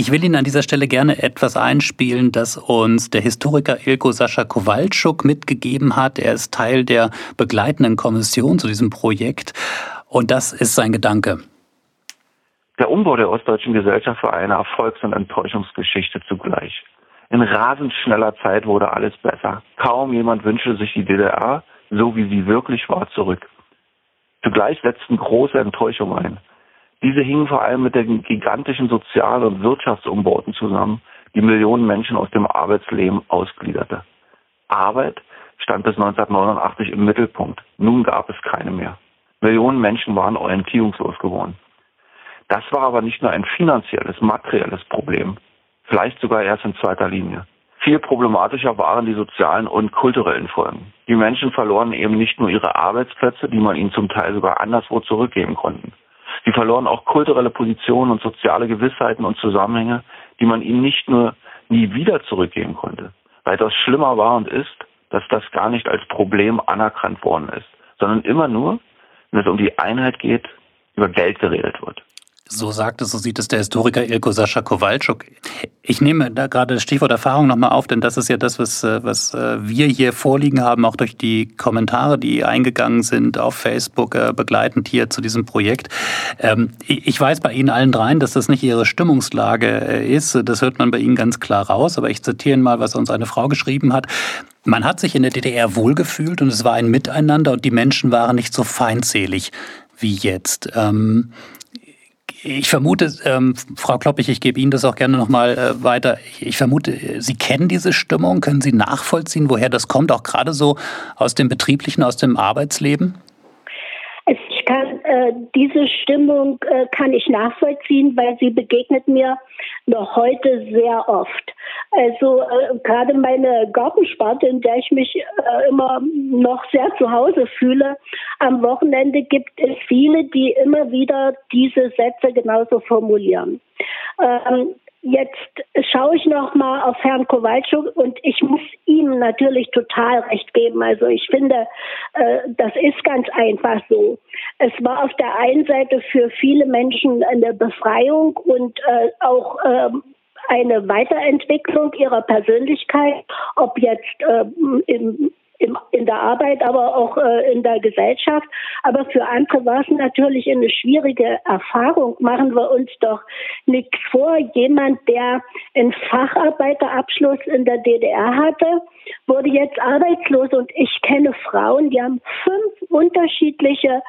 Ich will Ihnen an dieser Stelle gerne etwas einspielen, das uns der Historiker Ilko Sascha Kowalczuk mitgegeben hat. Er ist Teil der begleitenden Kommission zu diesem Projekt. Und das ist sein Gedanke. Der Umbau der ostdeutschen Gesellschaft war eine Erfolgs- und Enttäuschungsgeschichte zugleich. In rasend schneller Zeit wurde alles besser. Kaum jemand wünschte sich die DDR, so wie sie wirklich war, zurück. Zugleich setzten große Enttäuschungen ein. Diese hingen vor allem mit den gigantischen Sozial- und Wirtschaftsumbauten zusammen, die Millionen Menschen aus dem Arbeitsleben ausgliederte. Arbeit stand bis 1989 im Mittelpunkt. Nun gab es keine mehr. Millionen Menschen waren orientierungslos geworden. Das war aber nicht nur ein finanzielles, materielles Problem vielleicht sogar erst in zweiter Linie. Viel problematischer waren die sozialen und kulturellen Folgen. Die Menschen verloren eben nicht nur ihre Arbeitsplätze, die man ihnen zum Teil sogar anderswo zurückgeben konnten. Sie verloren auch kulturelle Positionen und soziale Gewissheiten und Zusammenhänge, die man ihnen nicht nur nie wieder zurückgeben konnte. Weitaus schlimmer war und ist, dass das gar nicht als Problem anerkannt worden ist, sondern immer nur, wenn es um die Einheit geht, über Geld geredet wird. So sagt es, so sieht es der Historiker Ilko Sascha Kowalczuk. Ich nehme da gerade das Stichwort Erfahrung nochmal auf, denn das ist ja das, was, äh, was äh, wir hier vorliegen haben, auch durch die Kommentare, die eingegangen sind auf Facebook, äh, begleitend hier zu diesem Projekt. Ähm, ich weiß bei Ihnen allen dreien, dass das nicht Ihre Stimmungslage ist. Das hört man bei Ihnen ganz klar raus. Aber ich zitiere mal, was uns eine Frau geschrieben hat. Man hat sich in der DDR wohlgefühlt und es war ein Miteinander und die Menschen waren nicht so feindselig wie jetzt. Ähm, ich vermute, ähm, Frau Kloppich, ich gebe Ihnen das auch gerne nochmal äh, weiter. Ich, vermute, Sie kennen diese Stimmung. Können Sie nachvollziehen, woher das kommt, auch gerade so aus dem betrieblichen, aus dem Arbeitsleben? Ich kann äh, diese Stimmung äh, kann ich nachvollziehen, weil sie begegnet mir noch heute sehr oft. Also äh, gerade meine Gartensparte, in der ich mich äh, immer noch sehr zu Hause fühle, am Wochenende gibt es viele, die immer wieder diese Sätze genauso formulieren. Ähm, Jetzt schaue ich noch mal auf Herrn Kowalczuk und ich muss ihm natürlich total recht geben. Also ich finde, äh, das ist ganz einfach so. Es war auf der einen Seite für viele Menschen eine Befreiung und äh, auch ähm, eine Weiterentwicklung ihrer Persönlichkeit, ob jetzt im im, in der Arbeit, aber auch äh, in der Gesellschaft. Aber für andere war es natürlich eine schwierige Erfahrung. Machen wir uns doch nichts vor. Jemand, der einen Facharbeiterabschluss in der DDR hatte, wurde jetzt arbeitslos und ich kenne Frauen, die haben fünf unterschiedliche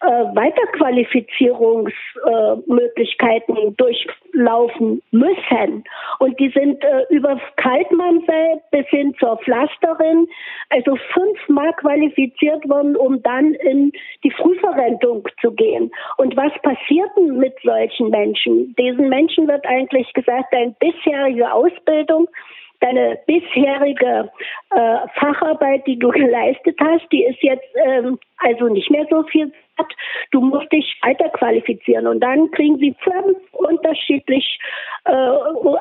äh, Weiterqualifizierungsmöglichkeiten äh, durchlaufen müssen. Und die sind äh, über Kaltmannsel bis hin zur Pflasterin, also fünfmal qualifiziert worden, um dann in die Frühverrentung zu gehen. Und was passiert denn mit solchen Menschen? Diesen Menschen wird eigentlich gesagt, eine bisherige Ausbildung deine bisherige äh, Facharbeit, die du geleistet hast, die ist jetzt ähm, also nicht mehr so viel wert. Du musst dich weiter qualifizieren und dann kriegen sie fünf unterschiedlich äh,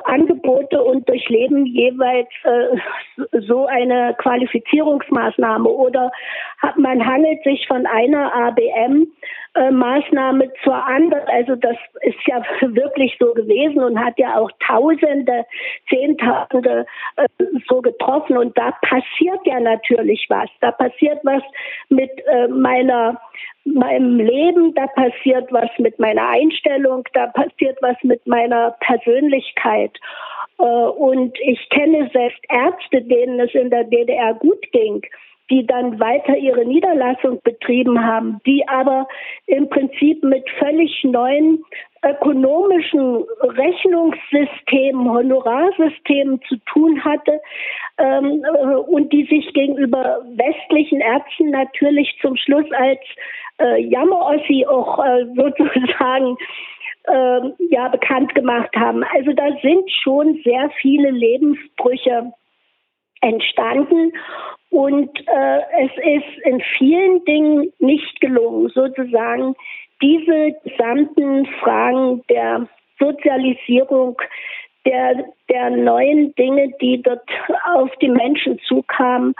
Angebote und durchleben jeweils äh, so eine Qualifizierungsmaßnahme oder hat, man handelt sich von einer ABM Maßnahme zur anderen. Also das ist ja wirklich so gewesen und hat ja auch Tausende, Zehntausende äh, so getroffen. Und da passiert ja natürlich was. Da passiert was mit äh, meiner meinem Leben, da passiert was mit meiner Einstellung, da passiert was mit meiner Persönlichkeit. Äh, und ich kenne selbst Ärzte, denen es in der DDR gut ging die dann weiter ihre Niederlassung betrieben haben, die aber im Prinzip mit völlig neuen ökonomischen Rechnungssystemen, Honorarsystemen zu tun hatte ähm, äh, und die sich gegenüber westlichen Ärzten natürlich zum Schluss als äh, Jammerossi auch äh, sozusagen äh, ja bekannt gemacht haben. Also da sind schon sehr viele Lebensbrüche entstanden und äh, es ist in vielen Dingen nicht gelungen, sozusagen diese gesamten Fragen der Sozialisierung, der, der neuen Dinge, die dort auf die Menschen zukamen,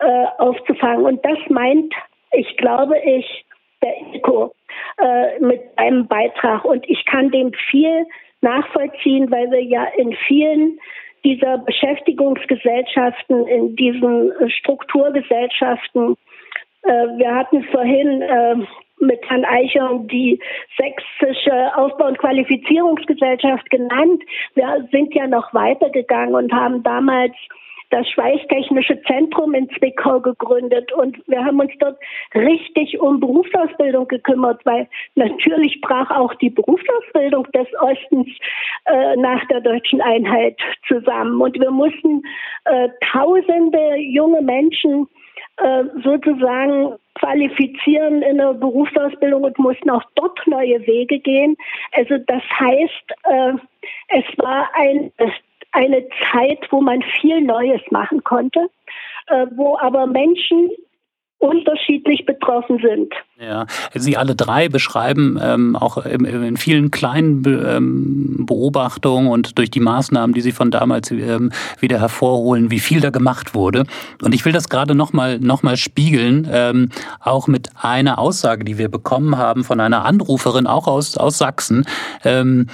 äh, aufzufangen. Und das meint, ich glaube ich, der ICO äh, mit einem Beitrag. Und ich kann dem viel nachvollziehen, weil wir ja in vielen dieser Beschäftigungsgesellschaften, in diesen Strukturgesellschaften. Äh, wir hatten vorhin äh, mit Herrn Eicher die sächsische Aufbau- und Qualifizierungsgesellschaft genannt. Wir sind ja noch weitergegangen und haben damals das Schweißtechnische Zentrum in Zwickau gegründet und wir haben uns dort richtig um Berufsausbildung gekümmert, weil natürlich brach auch die Berufsausbildung des Ostens äh, nach der deutschen Einheit zusammen und wir mussten äh, tausende junge Menschen äh, sozusagen qualifizieren in der Berufsausbildung und mussten auch dort neue Wege gehen. Also das heißt, äh, es war ein eine Zeit, wo man viel Neues machen konnte, äh, wo aber Menschen unterschiedlich betroffen sind. Ja, Sie alle drei beschreiben ähm, auch in, in, vielen kleinen Be ähm, Beobachtungen und durch die Maßnahmen, die Sie von damals ähm, wieder hervorholen, wie viel da gemacht wurde. Und ich will das gerade nochmal noch mal spiegeln, ähm, auch mit einer Aussage, die wir bekommen haben von einer Anruferin, auch aus, aus Sachsen, ähm,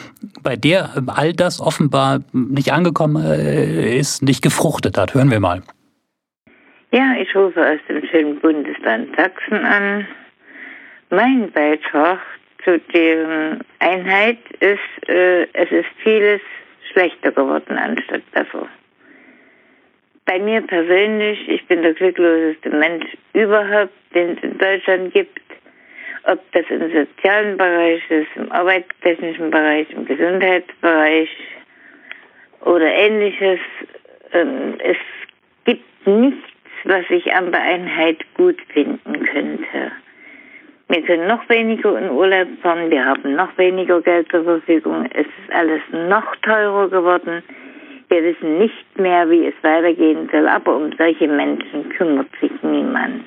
bei der all das offenbar nicht angekommen äh, ist, nicht gefruchtet hat. Hören wir mal. Ja, ich rufe aus dem schönen Bundesland Sachsen an. Mein Beitrag zu deren Einheit ist, äh, es ist vieles schlechter geworden anstatt besser. Bei mir persönlich, ich bin der glückloseste Mensch überhaupt, den es in Deutschland gibt. Ob das im sozialen Bereich ist, im arbeitstechnischen Bereich, im Gesundheitsbereich oder ähnliches. Ähm, es gibt nichts was ich an der Einheit gut finden könnte. Wir können noch weniger in Urlaub fahren, wir haben noch weniger Geld zur Verfügung, es ist alles noch teurer geworden. Wir wissen nicht mehr, wie es weitergehen soll, aber um solche Menschen kümmert sich niemand.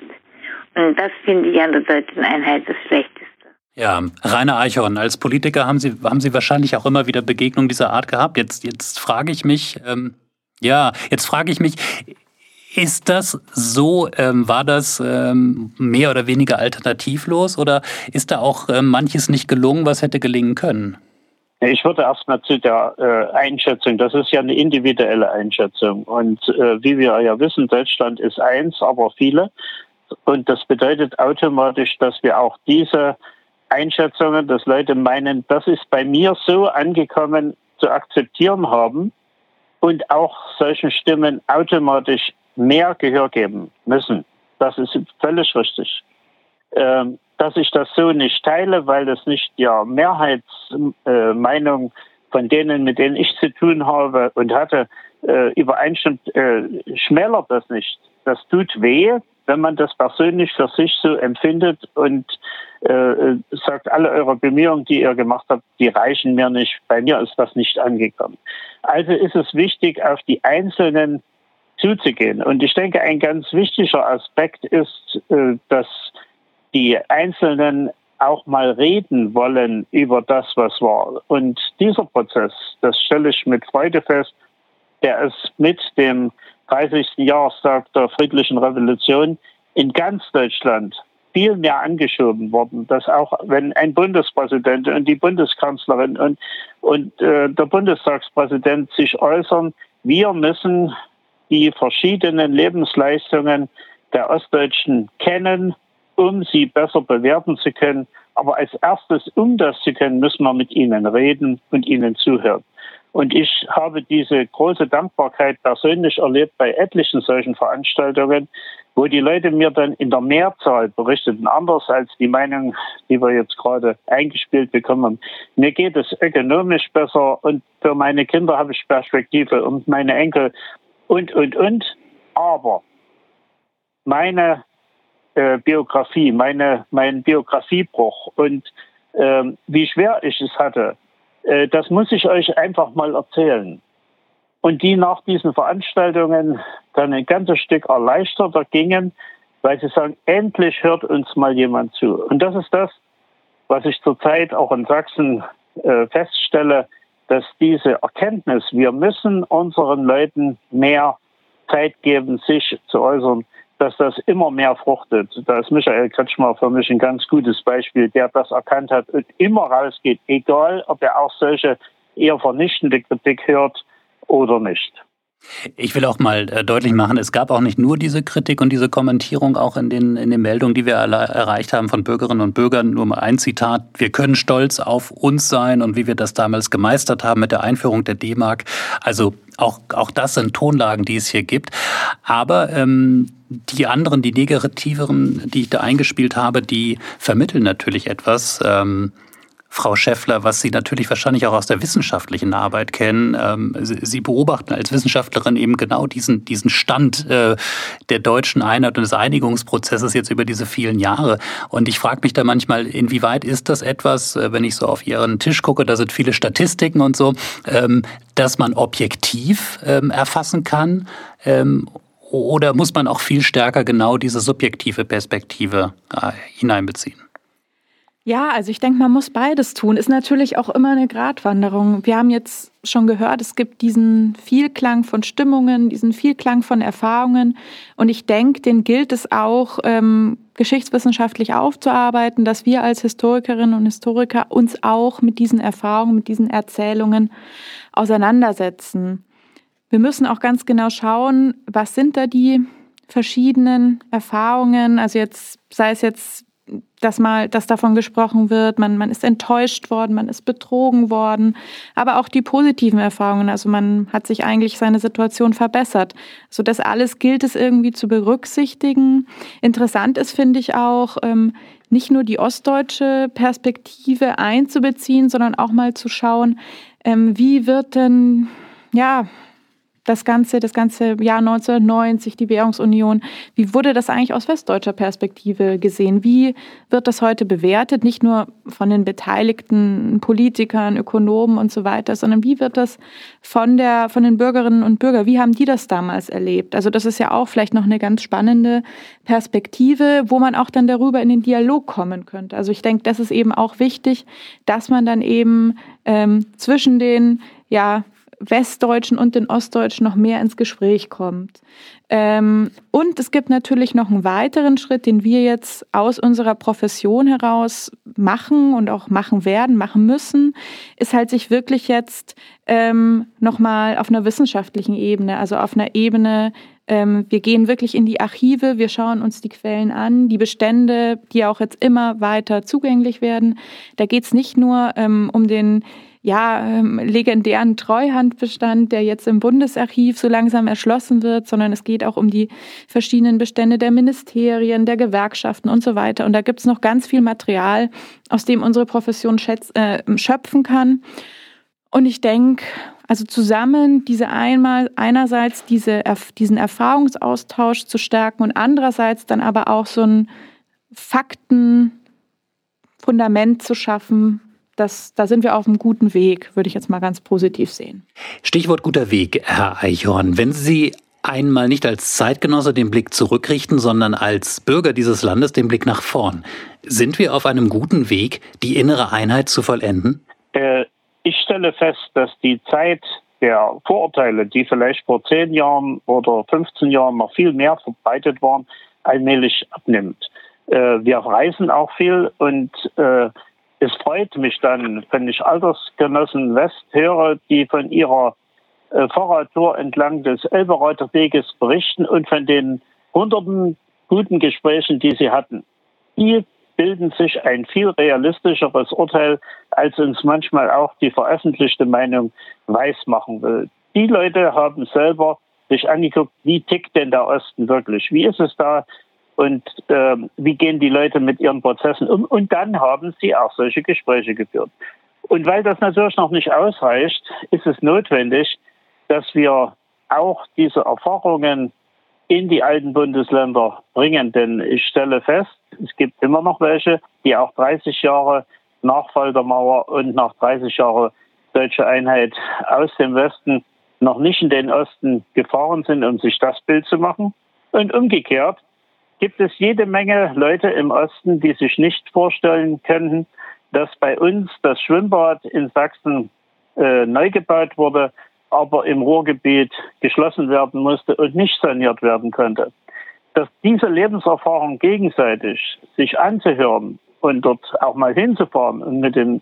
Und das finde ich an der deutschen Einheit das Schlechteste. Ja, Rainer Eichhorn, als Politiker haben Sie, haben Sie wahrscheinlich auch immer wieder Begegnungen dieser Art gehabt. Jetzt, jetzt frage ich mich, ähm, ja, jetzt frage ich mich, ist das so, ähm, war das ähm, mehr oder weniger alternativlos oder ist da auch ähm, manches nicht gelungen, was hätte gelingen können? Ich würde erstmal zu der äh, Einschätzung, das ist ja eine individuelle Einschätzung. Und äh, wie wir ja wissen, Deutschland ist eins, aber viele. Und das bedeutet automatisch, dass wir auch diese Einschätzungen, dass Leute meinen, das ist bei mir so angekommen, zu akzeptieren haben und auch solchen Stimmen automatisch mehr Gehör geben müssen. Das ist völlig richtig. Ähm, dass ich das so nicht teile, weil das nicht die Mehrheitsmeinung von denen, mit denen ich zu tun habe und hatte, äh, übereinstimmt, äh, schmälert das nicht. Das tut weh, wenn man das persönlich für sich so empfindet und äh, sagt, alle eure Bemühungen, die ihr gemacht habt, die reichen mir nicht. Bei mir ist das nicht angekommen. Also ist es wichtig, auf die Einzelnen zuzugehen. Und ich denke, ein ganz wichtiger Aspekt ist, äh, dass die Einzelnen auch mal reden wollen über das, was war. Und dieser Prozess, das stelle ich mit Freude fest, der ist mit dem 30. Jahrestag der friedlichen Revolution in ganz Deutschland viel mehr angeschoben worden, dass auch wenn ein Bundespräsident und die Bundeskanzlerin und, und äh, der Bundestagspräsident sich äußern, wir müssen die verschiedenen Lebensleistungen der Ostdeutschen kennen, um sie besser bewerten zu können. Aber als erstes, um das zu können, müssen wir mit ihnen reden und ihnen zuhören. Und ich habe diese große Dankbarkeit persönlich erlebt bei etlichen solchen Veranstaltungen, wo die Leute mir dann in der Mehrzahl berichteten, anders als die Meinung, die wir jetzt gerade eingespielt bekommen. Mir geht es ökonomisch besser und für meine Kinder habe ich Perspektive und meine Enkel und, und, und. Aber meine äh, Biografie, meine, mein Biografiebruch und äh, wie schwer ich es hatte, äh, das muss ich euch einfach mal erzählen. Und die nach diesen Veranstaltungen dann ein ganzes Stück erleichterter gingen, weil sie sagen, endlich hört uns mal jemand zu. Und das ist das, was ich zurzeit auch in Sachsen äh, feststelle, dass diese Erkenntnis, wir müssen unseren Leuten mehr Zeit geben, sich zu äußern, dass das immer mehr fruchtet. Da ist Michael Kretschmer für mich ein ganz gutes Beispiel, der das erkannt hat und immer rausgeht, egal ob er auch solche eher vernichtende Kritik hört oder nicht. Ich will auch mal äh, deutlich machen, es gab auch nicht nur diese Kritik und diese Kommentierung, auch in den, in den Meldungen, die wir erreicht haben von Bürgerinnen und Bürgern. Nur mal ein Zitat. Wir können stolz auf uns sein und wie wir das damals gemeistert haben mit der Einführung der D-Mark. Also auch, auch das sind Tonlagen, die es hier gibt. Aber ähm, die anderen, die negativeren, die ich da eingespielt habe, die vermitteln natürlich etwas. Ähm, Frau Schäffler, was Sie natürlich wahrscheinlich auch aus der wissenschaftlichen Arbeit kennen. Ähm, Sie beobachten als Wissenschaftlerin eben genau diesen, diesen Stand äh, der deutschen Einheit und des Einigungsprozesses jetzt über diese vielen Jahre. Und ich frage mich da manchmal, inwieweit ist das etwas, äh, wenn ich so auf Ihren Tisch gucke, da sind viele Statistiken und so, ähm, dass man objektiv ähm, erfassen kann? Oder muss man auch viel stärker genau diese subjektive Perspektive äh, hineinbeziehen? Ja, also ich denke, man muss beides tun. Ist natürlich auch immer eine Gratwanderung. Wir haben jetzt schon gehört, es gibt diesen Vielklang von Stimmungen, diesen Vielklang von Erfahrungen. Und ich denke, den gilt es auch, ähm, geschichtswissenschaftlich aufzuarbeiten, dass wir als Historikerinnen und Historiker uns auch mit diesen Erfahrungen, mit diesen Erzählungen auseinandersetzen. Wir müssen auch ganz genau schauen, was sind da die verschiedenen Erfahrungen, also jetzt sei es jetzt dass mal, dass davon gesprochen wird, man, man ist enttäuscht worden, man ist betrogen worden, aber auch die positiven Erfahrungen, also man hat sich eigentlich seine Situation verbessert. So das alles gilt es irgendwie zu berücksichtigen. Interessant ist, finde ich auch, ähm, nicht nur die ostdeutsche Perspektive einzubeziehen, sondern auch mal zu schauen, ähm, wie wird denn, ja, das ganze, das ganze Jahr 1990, die Währungsunion. Wie wurde das eigentlich aus westdeutscher Perspektive gesehen? Wie wird das heute bewertet? Nicht nur von den beteiligten Politikern, Ökonomen und so weiter, sondern wie wird das von der, von den Bürgerinnen und Bürgern? Wie haben die das damals erlebt? Also das ist ja auch vielleicht noch eine ganz spannende Perspektive, wo man auch dann darüber in den Dialog kommen könnte. Also ich denke, das ist eben auch wichtig, dass man dann eben ähm, zwischen den ja, Westdeutschen und den Ostdeutschen noch mehr ins Gespräch kommt. Ähm, und es gibt natürlich noch einen weiteren Schritt, den wir jetzt aus unserer Profession heraus machen und auch machen werden, machen müssen, ist halt sich wirklich jetzt ähm, nochmal auf einer wissenschaftlichen Ebene, also auf einer Ebene, ähm, wir gehen wirklich in die Archive, wir schauen uns die Quellen an, die Bestände, die auch jetzt immer weiter zugänglich werden. Da geht es nicht nur ähm, um den ja, ähm, legendären Treuhandbestand, der jetzt im Bundesarchiv so langsam erschlossen wird, sondern es geht auch um die verschiedenen Bestände der Ministerien, der Gewerkschaften und so weiter. Und da gibt es noch ganz viel Material, aus dem unsere Profession schätz, äh, schöpfen kann. Und ich denke, also zusammen diese einmal einerseits diese, diesen Erfahrungsaustausch zu stärken und andererseits dann aber auch so ein Faktenfundament zu schaffen, das, da sind wir auf einem guten Weg, würde ich jetzt mal ganz positiv sehen. Stichwort guter Weg, Herr Eichhorn. Wenn Sie einmal nicht als Zeitgenosse den Blick zurückrichten, sondern als Bürger dieses Landes den Blick nach vorn, sind wir auf einem guten Weg, die innere Einheit zu vollenden? Äh, ich stelle fest, dass die Zeit der Vorurteile, die vielleicht vor zehn Jahren oder 15 Jahren noch viel mehr verbreitet waren, allmählich abnimmt. Äh, wir reisen auch viel und äh, es freut mich dann, wenn ich Altersgenossen West höre, die von ihrer äh, Fahrradtour entlang des Elbereuther Weges berichten und von den hunderten guten Gesprächen, die sie hatten. Die bilden sich ein viel realistischeres Urteil, als uns manchmal auch die veröffentlichte Meinung weismachen will. Die Leute haben selber sich angeguckt, wie tickt denn der Osten wirklich? Wie ist es da und äh, wie gehen die Leute mit ihren Prozessen um. Und dann haben sie auch solche Gespräche geführt. Und weil das natürlich noch nicht ausreicht, ist es notwendig, dass wir auch diese Erfahrungen in die alten Bundesländer bringen. Denn ich stelle fest, es gibt immer noch welche, die auch 30 Jahre nach Fall der Mauer und nach 30 Jahren deutsche Einheit aus dem Westen noch nicht in den Osten gefahren sind, um sich das Bild zu machen. Und umgekehrt gibt es jede Menge Leute im Osten, die sich nicht vorstellen könnten, dass bei uns das Schwimmbad in Sachsen äh, neu gebaut wurde, aber im Ruhrgebiet geschlossen werden musste und nicht saniert werden konnte. Dass diese Lebenserfahrung gegenseitig sich anzuhören und dort auch mal hinzufahren und mit den,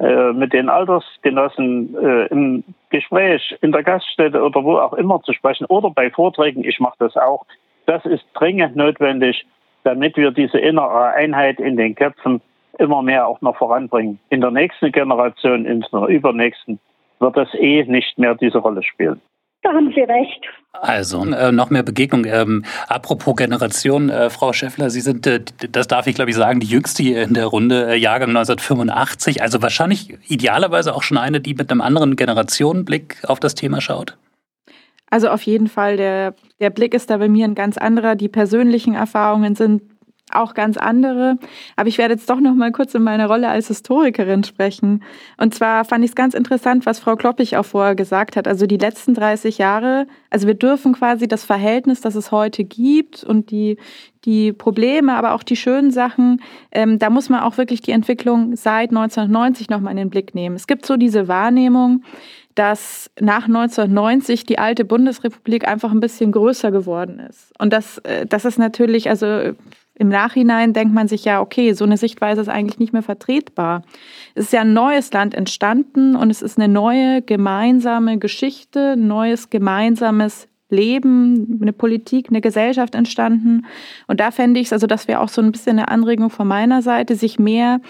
äh, mit den Altersgenossen äh, im Gespräch in der Gaststätte oder wo auch immer zu sprechen oder bei Vorträgen, ich mache das auch, das ist dringend notwendig, damit wir diese innere Einheit in den Köpfen immer mehr auch noch voranbringen. In der nächsten Generation, in der übernächsten, wird das eh nicht mehr diese Rolle spielen. Da haben Sie recht. Also, äh, noch mehr Begegnung. Ähm, apropos Generation, äh, Frau Schäffler, Sie sind, äh, das darf ich glaube ich sagen, die jüngste hier in der Runde, äh, Jahrgang 1985. Also wahrscheinlich idealerweise auch schon eine, die mit einem anderen Generationenblick auf das Thema schaut. Also auf jeden Fall, der, der Blick ist da bei mir ein ganz anderer. Die persönlichen Erfahrungen sind auch ganz andere. Aber ich werde jetzt doch noch mal kurz in meiner Rolle als Historikerin sprechen. Und zwar fand ich es ganz interessant, was Frau Kloppich auch vorher gesagt hat. Also die letzten 30 Jahre, also wir dürfen quasi das Verhältnis, das es heute gibt und die, die Probleme, aber auch die schönen Sachen, ähm, da muss man auch wirklich die Entwicklung seit 1990 noch mal in den Blick nehmen. Es gibt so diese Wahrnehmung, dass nach 1990 die alte Bundesrepublik einfach ein bisschen größer geworden ist. Und das, äh, das ist natürlich, also im Nachhinein denkt man sich ja, okay, so eine Sichtweise ist eigentlich nicht mehr vertretbar. Es ist ja ein neues Land entstanden und es ist eine neue gemeinsame Geschichte, ein neues gemeinsames Leben, eine Politik, eine Gesellschaft entstanden. Und da fände ich es, also das wäre auch so ein bisschen eine Anregung von meiner Seite, sich mehr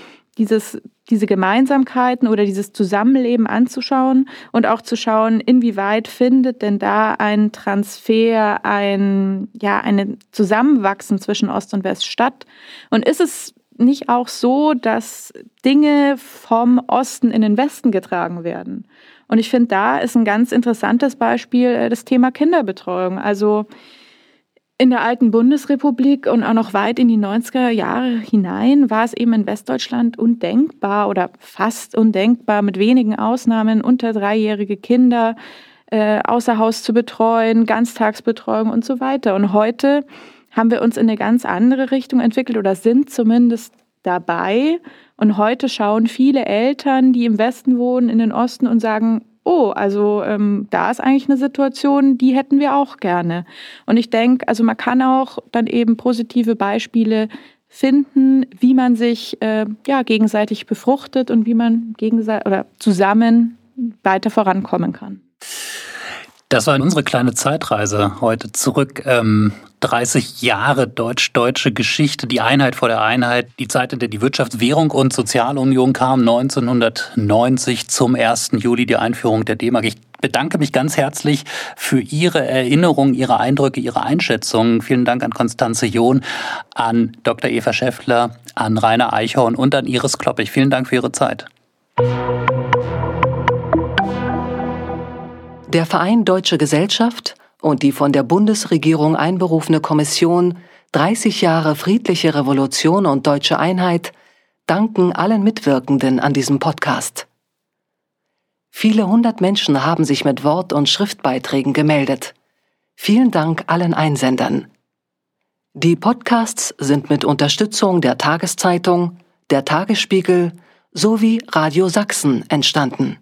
dieses, diese Gemeinsamkeiten oder dieses Zusammenleben anzuschauen und auch zu schauen, inwieweit findet denn da ein Transfer, ein, ja, ein Zusammenwachsen zwischen Ost und West statt? Und ist es nicht auch so, dass Dinge vom Osten in den Westen getragen werden? Und ich finde, da ist ein ganz interessantes Beispiel äh, das Thema Kinderbetreuung. Also in der alten Bundesrepublik und auch noch weit in die 90er Jahre hinein war es eben in Westdeutschland undenkbar oder fast undenkbar, mit wenigen Ausnahmen unter dreijährige Kinder äh, außer Haus zu betreuen, Ganztagsbetreuung und so weiter. Und heute haben wir uns in eine ganz andere Richtung entwickelt oder sind zumindest dabei. Und heute schauen viele Eltern, die im Westen wohnen, in den Osten und sagen, oh, also ähm, da ist eigentlich eine Situation, die hätten wir auch gerne. Und ich denke, also man kann auch dann eben positive Beispiele finden, wie man sich äh, ja, gegenseitig befruchtet und wie man gegenseitig oder zusammen weiter vorankommen kann. Das war unsere kleine Zeitreise heute zurück. Ähm, 30 Jahre deutsch-deutsche Geschichte, die Einheit vor der Einheit, die Zeit, in der die Wirtschaftswährung und Sozialunion kam, 1990 zum 1. Juli die Einführung der D-Mark. Ich bedanke mich ganz herzlich für Ihre Erinnerungen, Ihre Eindrücke, Ihre Einschätzungen. Vielen Dank an Konstanze John, an Dr. Eva Schäffler, an Rainer Eichhorn und an Iris Kloppich. Vielen Dank für Ihre Zeit. Der Verein Deutsche Gesellschaft und die von der Bundesregierung einberufene Kommission 30 Jahre friedliche Revolution und deutsche Einheit danken allen Mitwirkenden an diesem Podcast. Viele hundert Menschen haben sich mit Wort- und Schriftbeiträgen gemeldet. Vielen Dank allen Einsendern. Die Podcasts sind mit Unterstützung der Tageszeitung, der Tagesspiegel sowie Radio Sachsen entstanden.